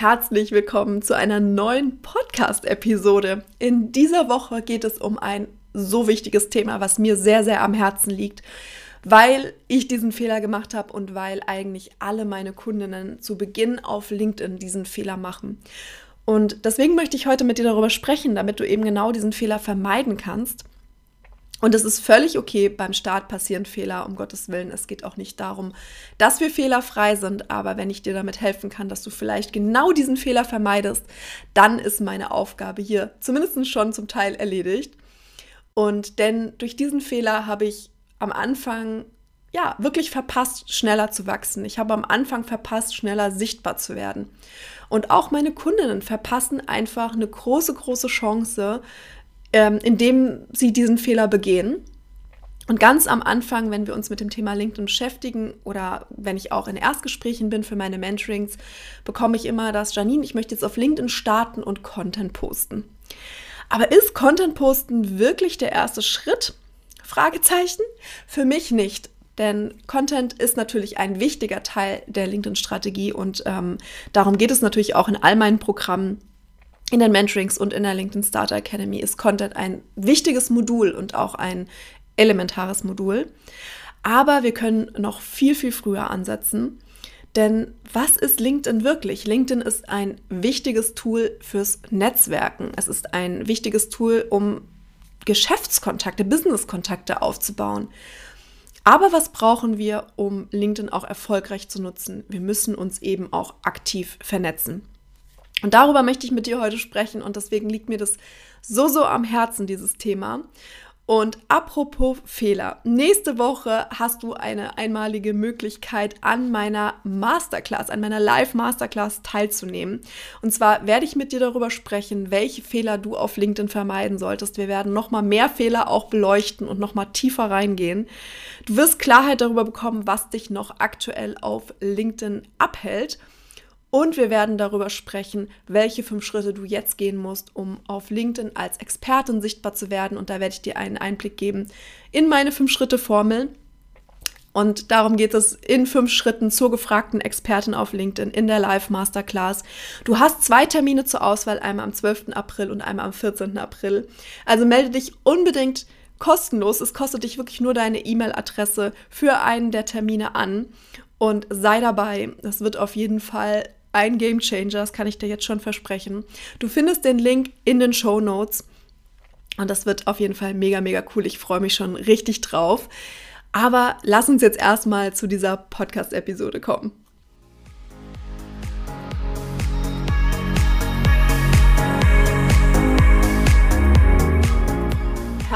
herzlich willkommen zu einer neuen Podcast-Episode. In dieser Woche geht es um ein so wichtiges Thema, was mir sehr, sehr am Herzen liegt, weil ich diesen Fehler gemacht habe und weil eigentlich alle meine Kundinnen zu Beginn auf LinkedIn diesen Fehler machen. Und deswegen möchte ich heute mit dir darüber sprechen, damit du eben genau diesen Fehler vermeiden kannst. Und es ist völlig okay, beim Start passieren Fehler, um Gottes Willen. Es geht auch nicht darum, dass wir fehlerfrei sind, aber wenn ich dir damit helfen kann, dass du vielleicht genau diesen Fehler vermeidest, dann ist meine Aufgabe hier zumindest schon zum Teil erledigt. Und denn durch diesen Fehler habe ich am Anfang ja wirklich verpasst, schneller zu wachsen. Ich habe am Anfang verpasst, schneller sichtbar zu werden. Und auch meine Kundinnen verpassen einfach eine große, große Chance, ähm, indem sie diesen Fehler begehen. Und ganz am Anfang, wenn wir uns mit dem Thema LinkedIn beschäftigen oder wenn ich auch in Erstgesprächen bin für meine Mentorings, bekomme ich immer das, Janine, ich möchte jetzt auf LinkedIn starten und Content posten. Aber ist Content posten wirklich der erste Schritt? Fragezeichen? Für mich nicht. Denn Content ist natürlich ein wichtiger Teil der LinkedIn-Strategie und ähm, darum geht es natürlich auch in all meinen Programmen in den Mentorings und in der LinkedIn Starter Academy ist Content ein wichtiges Modul und auch ein elementares Modul. Aber wir können noch viel, viel früher ansetzen. Denn was ist LinkedIn wirklich? LinkedIn ist ein wichtiges Tool fürs Netzwerken. Es ist ein wichtiges Tool, um Geschäftskontakte, Businesskontakte aufzubauen. Aber was brauchen wir, um LinkedIn auch erfolgreich zu nutzen? Wir müssen uns eben auch aktiv vernetzen. Und darüber möchte ich mit dir heute sprechen und deswegen liegt mir das so, so am Herzen, dieses Thema. Und apropos Fehler. Nächste Woche hast du eine einmalige Möglichkeit, an meiner Masterclass, an meiner Live-Masterclass teilzunehmen. Und zwar werde ich mit dir darüber sprechen, welche Fehler du auf LinkedIn vermeiden solltest. Wir werden nochmal mehr Fehler auch beleuchten und nochmal tiefer reingehen. Du wirst Klarheit darüber bekommen, was dich noch aktuell auf LinkedIn abhält. Und wir werden darüber sprechen, welche fünf Schritte du jetzt gehen musst, um auf LinkedIn als Expertin sichtbar zu werden. Und da werde ich dir einen Einblick geben in meine fünf Schritte Formel. Und darum geht es in fünf Schritten zur gefragten Expertin auf LinkedIn in der Live Masterclass. Du hast zwei Termine zur Auswahl, einmal am 12. April und einmal am 14. April. Also melde dich unbedingt kostenlos. Es kostet dich wirklich nur deine E-Mail-Adresse für einen der Termine an und sei dabei. Das wird auf jeden Fall ein Game Changer, das kann ich dir jetzt schon versprechen. Du findest den Link in den Show Notes und das wird auf jeden Fall mega, mega cool. Ich freue mich schon richtig drauf. Aber lass uns jetzt erstmal zu dieser Podcast-Episode kommen.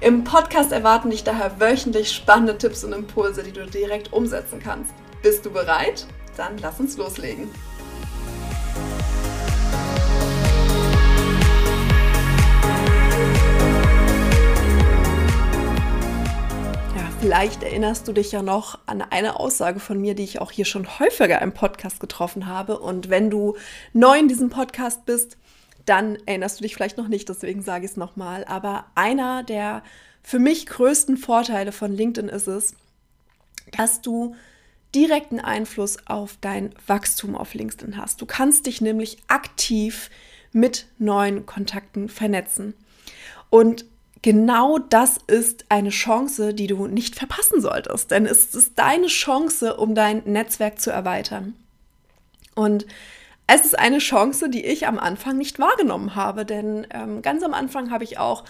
Im Podcast erwarten dich daher wöchentlich spannende Tipps und Impulse, die du direkt umsetzen kannst. Bist du bereit? Dann lass uns loslegen. Vielleicht erinnerst du dich ja noch an eine Aussage von mir, die ich auch hier schon häufiger im Podcast getroffen habe. Und wenn du neu in diesem Podcast bist, dann erinnerst du dich vielleicht noch nicht, deswegen sage ich es nochmal. Aber einer der für mich größten Vorteile von LinkedIn ist es, dass du direkten Einfluss auf dein Wachstum auf LinkedIn hast. Du kannst dich nämlich aktiv mit neuen Kontakten vernetzen. Und genau das ist eine Chance, die du nicht verpassen solltest, denn es ist deine Chance, um dein Netzwerk zu erweitern. Und es ist eine Chance, die ich am Anfang nicht wahrgenommen habe, denn ähm, ganz am Anfang habe ich auch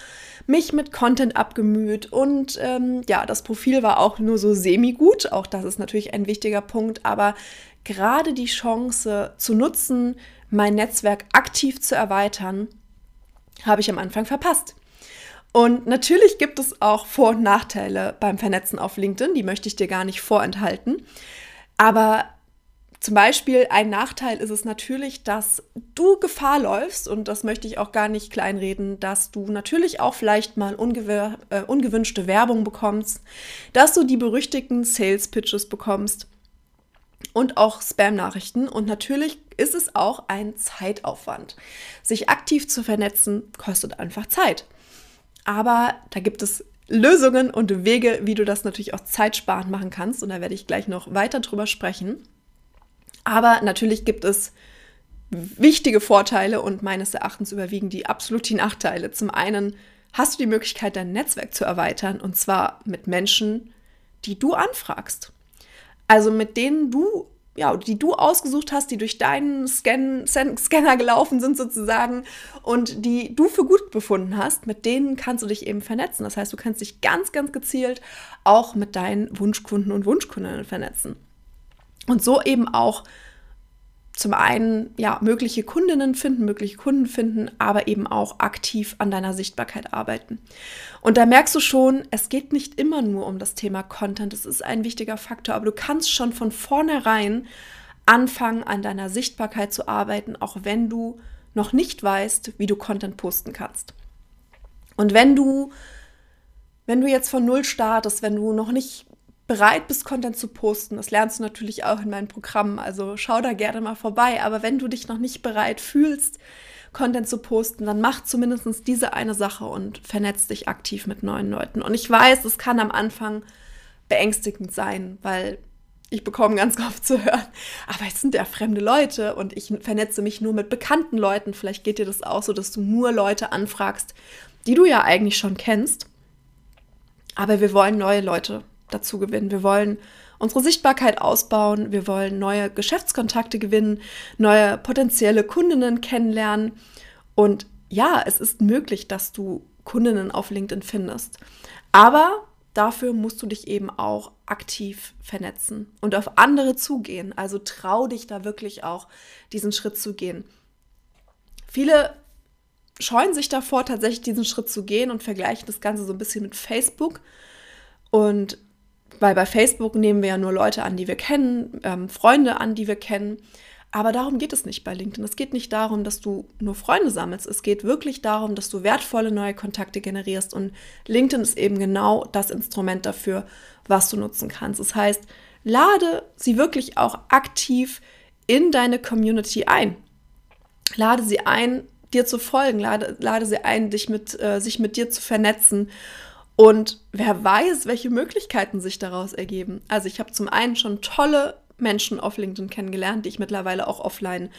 mich mit Content abgemüht und ähm, ja, das Profil war auch nur so semi-gut. Auch das ist natürlich ein wichtiger Punkt, aber gerade die Chance zu nutzen, mein Netzwerk aktiv zu erweitern, habe ich am Anfang verpasst. Und natürlich gibt es auch Vor- und Nachteile beim Vernetzen auf LinkedIn, die möchte ich dir gar nicht vorenthalten. Aber zum Beispiel ein Nachteil ist es natürlich, dass du Gefahr läufst, und das möchte ich auch gar nicht kleinreden, dass du natürlich auch vielleicht mal äh, ungewünschte Werbung bekommst, dass du die berüchtigten Sales Pitches bekommst und auch Spam-Nachrichten. Und natürlich ist es auch ein Zeitaufwand. Sich aktiv zu vernetzen kostet einfach Zeit. Aber da gibt es Lösungen und Wege, wie du das natürlich auch zeitsparend machen kannst. Und da werde ich gleich noch weiter drüber sprechen. Aber natürlich gibt es wichtige Vorteile und meines Erachtens überwiegen die absolut die Nachteile. Zum einen hast du die Möglichkeit, dein Netzwerk zu erweitern und zwar mit Menschen, die du anfragst. Also mit denen du, ja, die du ausgesucht hast, die durch deinen Scan Scanner gelaufen sind sozusagen und die du für gut befunden hast, mit denen kannst du dich eben vernetzen. Das heißt, du kannst dich ganz, ganz gezielt auch mit deinen Wunschkunden und Wunschkundinnen vernetzen. Und so eben auch zum einen ja mögliche Kundinnen finden, mögliche Kunden finden, aber eben auch aktiv an deiner Sichtbarkeit arbeiten. Und da merkst du schon, es geht nicht immer nur um das Thema Content, es ist ein wichtiger Faktor, aber du kannst schon von vornherein anfangen, an deiner Sichtbarkeit zu arbeiten, auch wenn du noch nicht weißt, wie du Content posten kannst. Und wenn du wenn du jetzt von null startest, wenn du noch nicht bereit bist, Content zu posten. Das lernst du natürlich auch in meinen Programmen, also schau da gerne mal vorbei. Aber wenn du dich noch nicht bereit fühlst, Content zu posten, dann mach zumindest diese eine Sache und vernetz dich aktiv mit neuen Leuten. Und ich weiß, es kann am Anfang beängstigend sein, weil ich bekomme ganz oft zu hören, aber es sind ja fremde Leute und ich vernetze mich nur mit bekannten Leuten. Vielleicht geht dir das auch so, dass du nur Leute anfragst, die du ja eigentlich schon kennst. Aber wir wollen neue Leute dazu gewinnen. Wir wollen unsere Sichtbarkeit ausbauen, wir wollen neue Geschäftskontakte gewinnen, neue potenzielle Kundinnen kennenlernen. Und ja, es ist möglich, dass du Kundinnen auf LinkedIn findest. Aber dafür musst du dich eben auch aktiv vernetzen und auf andere zugehen. Also trau dich da wirklich auch, diesen Schritt zu gehen. Viele scheuen sich davor, tatsächlich diesen Schritt zu gehen und vergleichen das Ganze so ein bisschen mit Facebook. Und weil bei Facebook nehmen wir ja nur Leute an, die wir kennen, ähm, Freunde an, die wir kennen. Aber darum geht es nicht bei LinkedIn. Es geht nicht darum, dass du nur Freunde sammelst. Es geht wirklich darum, dass du wertvolle neue Kontakte generierst. Und LinkedIn ist eben genau das Instrument dafür, was du nutzen kannst. Das heißt, lade sie wirklich auch aktiv in deine Community ein. Lade sie ein, dir zu folgen. Lade, lade sie ein, dich mit, äh, sich mit dir zu vernetzen und wer weiß, welche Möglichkeiten sich daraus ergeben. Also ich habe zum einen schon tolle Menschen auf LinkedIn kennengelernt, die ich mittlerweile auch offline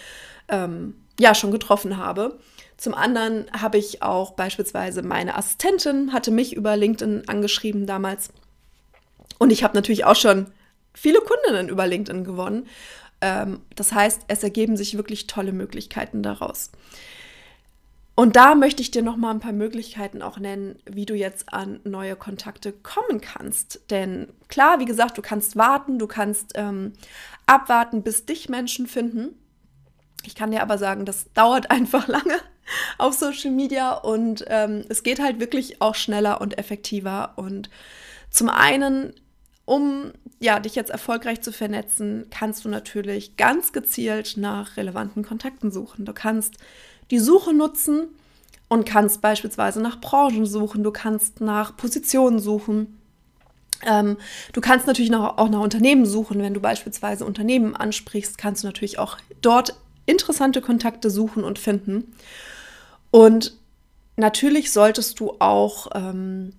ähm, ja schon getroffen habe. Zum anderen habe ich auch beispielsweise meine Assistentin hatte mich über LinkedIn angeschrieben damals. Und ich habe natürlich auch schon viele Kundinnen über LinkedIn gewonnen. Ähm, das heißt, es ergeben sich wirklich tolle Möglichkeiten daraus. Und da möchte ich dir noch mal ein paar Möglichkeiten auch nennen, wie du jetzt an neue Kontakte kommen kannst. Denn klar, wie gesagt, du kannst warten, du kannst ähm, abwarten, bis dich Menschen finden. Ich kann dir aber sagen, das dauert einfach lange auf Social Media und ähm, es geht halt wirklich auch schneller und effektiver. Und zum einen, um ja, dich jetzt erfolgreich zu vernetzen, kannst du natürlich ganz gezielt nach relevanten Kontakten suchen. Du kannst die Suche nutzen und kannst beispielsweise nach Branchen suchen, du kannst nach Positionen suchen. Ähm, du kannst natürlich auch nach Unternehmen suchen. Wenn du beispielsweise Unternehmen ansprichst, kannst du natürlich auch dort interessante Kontakte suchen und finden. Und natürlich solltest du auch ähm,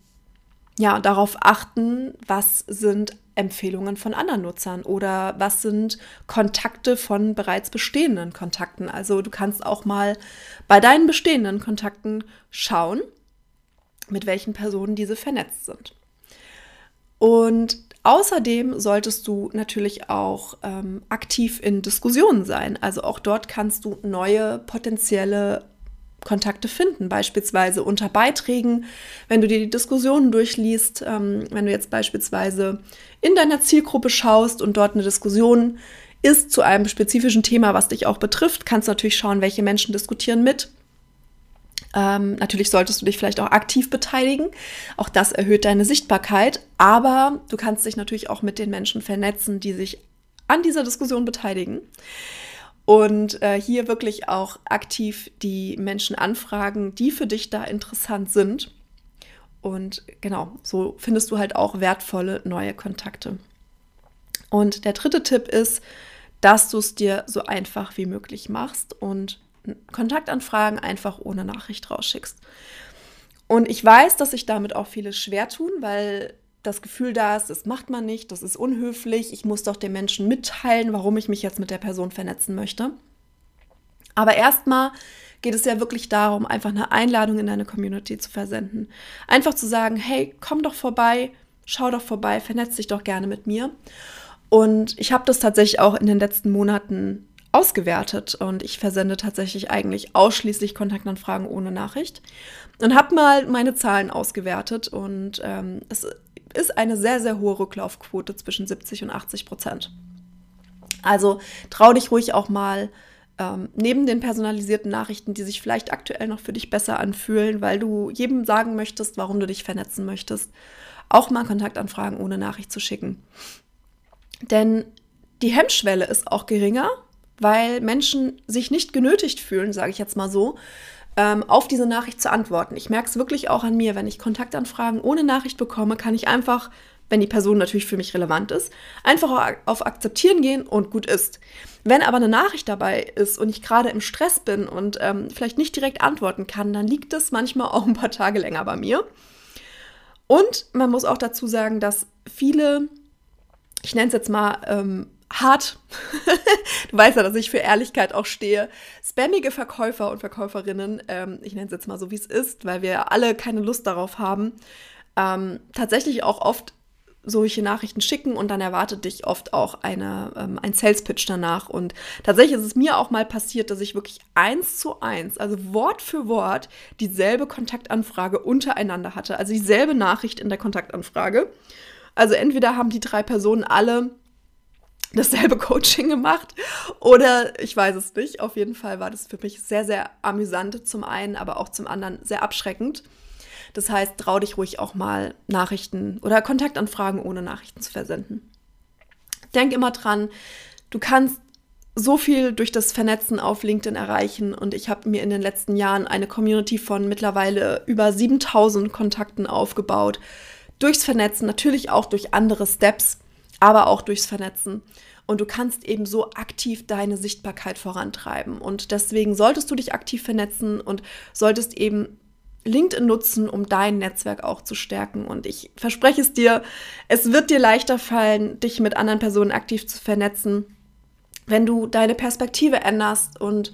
ja, darauf achten, was sind Empfehlungen von anderen Nutzern oder was sind Kontakte von bereits bestehenden Kontakten. Also du kannst auch mal bei deinen bestehenden Kontakten schauen, mit welchen Personen diese vernetzt sind. Und außerdem solltest du natürlich auch ähm, aktiv in Diskussionen sein. Also auch dort kannst du neue potenzielle Kontakte finden, beispielsweise unter Beiträgen, wenn du dir die Diskussionen durchliest, ähm, wenn du jetzt beispielsweise in deiner Zielgruppe schaust und dort eine Diskussion ist zu einem spezifischen Thema, was dich auch betrifft, kannst du natürlich schauen, welche Menschen diskutieren mit. Ähm, natürlich solltest du dich vielleicht auch aktiv beteiligen. Auch das erhöht deine Sichtbarkeit. Aber du kannst dich natürlich auch mit den Menschen vernetzen, die sich an dieser Diskussion beteiligen und äh, hier wirklich auch aktiv die Menschen anfragen, die für dich da interessant sind. Und genau, so findest du halt auch wertvolle neue Kontakte. Und der dritte Tipp ist, dass du es dir so einfach wie möglich machst und Kontaktanfragen einfach ohne Nachricht rausschickst. Und ich weiß, dass sich damit auch viele schwer tun, weil das Gefühl da ist, das macht man nicht, das ist unhöflich, ich muss doch den Menschen mitteilen, warum ich mich jetzt mit der Person vernetzen möchte. Aber erstmal geht es ja wirklich darum, einfach eine Einladung in deine Community zu versenden. Einfach zu sagen, hey, komm doch vorbei, schau doch vorbei, vernetz dich doch gerne mit mir. Und ich habe das tatsächlich auch in den letzten Monaten ausgewertet und ich versende tatsächlich eigentlich ausschließlich Kontaktanfragen ohne Nachricht und habe mal meine Zahlen ausgewertet und ähm, es ist eine sehr, sehr hohe Rücklaufquote zwischen 70 und 80 Prozent. Also trau dich ruhig auch mal ähm, neben den personalisierten Nachrichten, die sich vielleicht aktuell noch für dich besser anfühlen, weil du jedem sagen möchtest, warum du dich vernetzen möchtest, auch mal Kontaktanfragen ohne Nachricht zu schicken. Denn die Hemmschwelle ist auch geringer, weil Menschen sich nicht genötigt fühlen, sage ich jetzt mal so, ähm, auf diese Nachricht zu antworten. Ich merke es wirklich auch an mir, wenn ich Kontaktanfragen ohne Nachricht bekomme, kann ich einfach, wenn die Person natürlich für mich relevant ist, einfach auf Akzeptieren gehen und gut ist. Wenn aber eine Nachricht dabei ist und ich gerade im Stress bin und ähm, vielleicht nicht direkt antworten kann, dann liegt es manchmal auch ein paar Tage länger bei mir. Und man muss auch dazu sagen, dass viele, ich nenne es jetzt mal, ähm, hart, du weißt ja, dass ich für Ehrlichkeit auch stehe, spammige Verkäufer und Verkäuferinnen, ähm, ich nenne es jetzt mal so, wie es ist, weil wir alle keine Lust darauf haben, ähm, tatsächlich auch oft solche Nachrichten schicken und dann erwartet dich oft auch eine, ähm, ein Sales Pitch danach. Und tatsächlich ist es mir auch mal passiert, dass ich wirklich eins zu eins, also Wort für Wort, dieselbe Kontaktanfrage untereinander hatte. Also dieselbe Nachricht in der Kontaktanfrage. Also entweder haben die drei Personen alle dasselbe Coaching gemacht oder ich weiß es nicht. Auf jeden Fall war das für mich sehr, sehr amüsant zum einen, aber auch zum anderen sehr abschreckend. Das heißt, trau dich ruhig auch mal Nachrichten oder Kontaktanfragen ohne Nachrichten zu versenden. Denk immer dran, du kannst so viel durch das Vernetzen auf LinkedIn erreichen und ich habe mir in den letzten Jahren eine Community von mittlerweile über 7000 Kontakten aufgebaut. Durchs Vernetzen, natürlich auch durch andere Steps aber auch durchs Vernetzen. Und du kannst eben so aktiv deine Sichtbarkeit vorantreiben. Und deswegen solltest du dich aktiv vernetzen und solltest eben LinkedIn nutzen, um dein Netzwerk auch zu stärken. Und ich verspreche es dir, es wird dir leichter fallen, dich mit anderen Personen aktiv zu vernetzen, wenn du deine Perspektive änderst und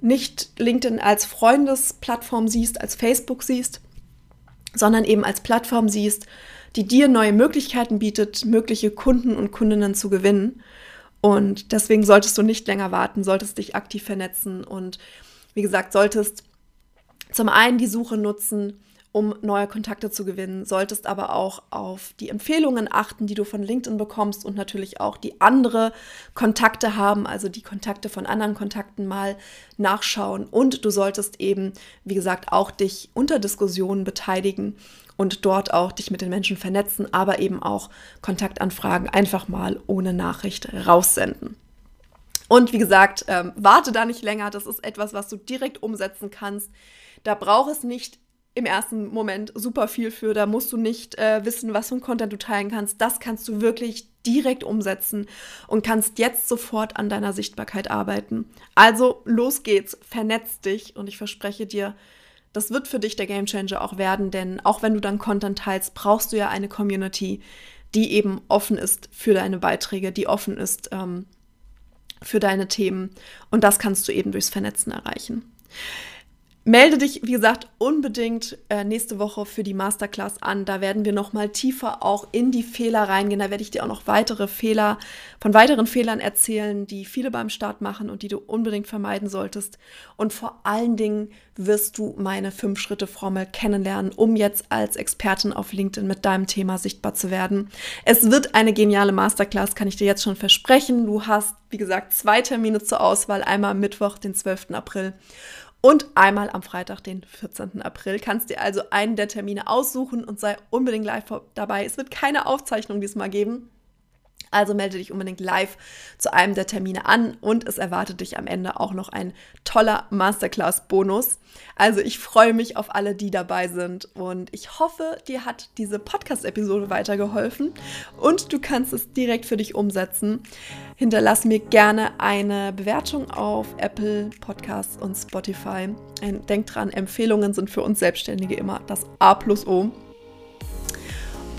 nicht LinkedIn als Freundesplattform siehst, als Facebook siehst, sondern eben als Plattform siehst, die dir neue Möglichkeiten bietet, mögliche Kunden und Kundinnen zu gewinnen. Und deswegen solltest du nicht länger warten, solltest dich aktiv vernetzen und wie gesagt, solltest zum einen die Suche nutzen, um neue Kontakte zu gewinnen, solltest aber auch auf die Empfehlungen achten, die du von LinkedIn bekommst und natürlich auch die andere Kontakte haben, also die Kontakte von anderen Kontakten mal nachschauen und du solltest eben, wie gesagt, auch dich unter Diskussionen beteiligen und dort auch dich mit den Menschen vernetzen, aber eben auch Kontaktanfragen einfach mal ohne Nachricht raussenden. Und wie gesagt, ähm, warte da nicht länger. Das ist etwas, was du direkt umsetzen kannst. Da braucht es nicht im ersten Moment super viel für. Da musst du nicht äh, wissen, was für ein Content du teilen kannst. Das kannst du wirklich direkt umsetzen und kannst jetzt sofort an deiner Sichtbarkeit arbeiten. Also los geht's, vernetz dich und ich verspreche dir, das wird für dich der Gamechanger auch werden, denn auch wenn du dann Content teilst, brauchst du ja eine Community, die eben offen ist für deine Beiträge, die offen ist ähm, für deine Themen. Und das kannst du eben durchs Vernetzen erreichen. Melde dich, wie gesagt, unbedingt äh, nächste Woche für die Masterclass an. Da werden wir noch mal tiefer auch in die Fehler reingehen. Da werde ich dir auch noch weitere Fehler von weiteren Fehlern erzählen, die viele beim Start machen und die du unbedingt vermeiden solltest. Und vor allen Dingen wirst du meine fünf Schritte Formel kennenlernen, um jetzt als Expertin auf LinkedIn mit deinem Thema sichtbar zu werden. Es wird eine geniale Masterclass, kann ich dir jetzt schon versprechen. Du hast, wie gesagt, zwei Termine zur Auswahl. Einmal Mittwoch, den 12. April und einmal am Freitag, den 14. April. Kannst dir also einen der Termine aussuchen und sei unbedingt live dabei. Es wird keine Aufzeichnung diesmal geben. Also melde dich unbedingt live zu einem der Termine an und es erwartet dich am Ende auch noch ein toller Masterclass-Bonus. Also ich freue mich auf alle, die dabei sind und ich hoffe, dir hat diese Podcast-Episode weitergeholfen und du kannst es direkt für dich umsetzen. Hinterlass mir gerne eine Bewertung auf Apple Podcasts und Spotify. Denk dran, Empfehlungen sind für uns Selbstständige immer das A plus O.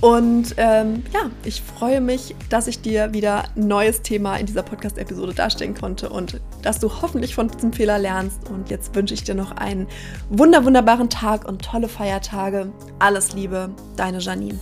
Und ähm, ja, ich freue mich, dass ich dir wieder ein neues Thema in dieser Podcast-Episode darstellen konnte und dass du hoffentlich von diesem Fehler lernst. Und jetzt wünsche ich dir noch einen wunder wunderbaren Tag und tolle Feiertage. Alles Liebe, deine Janine.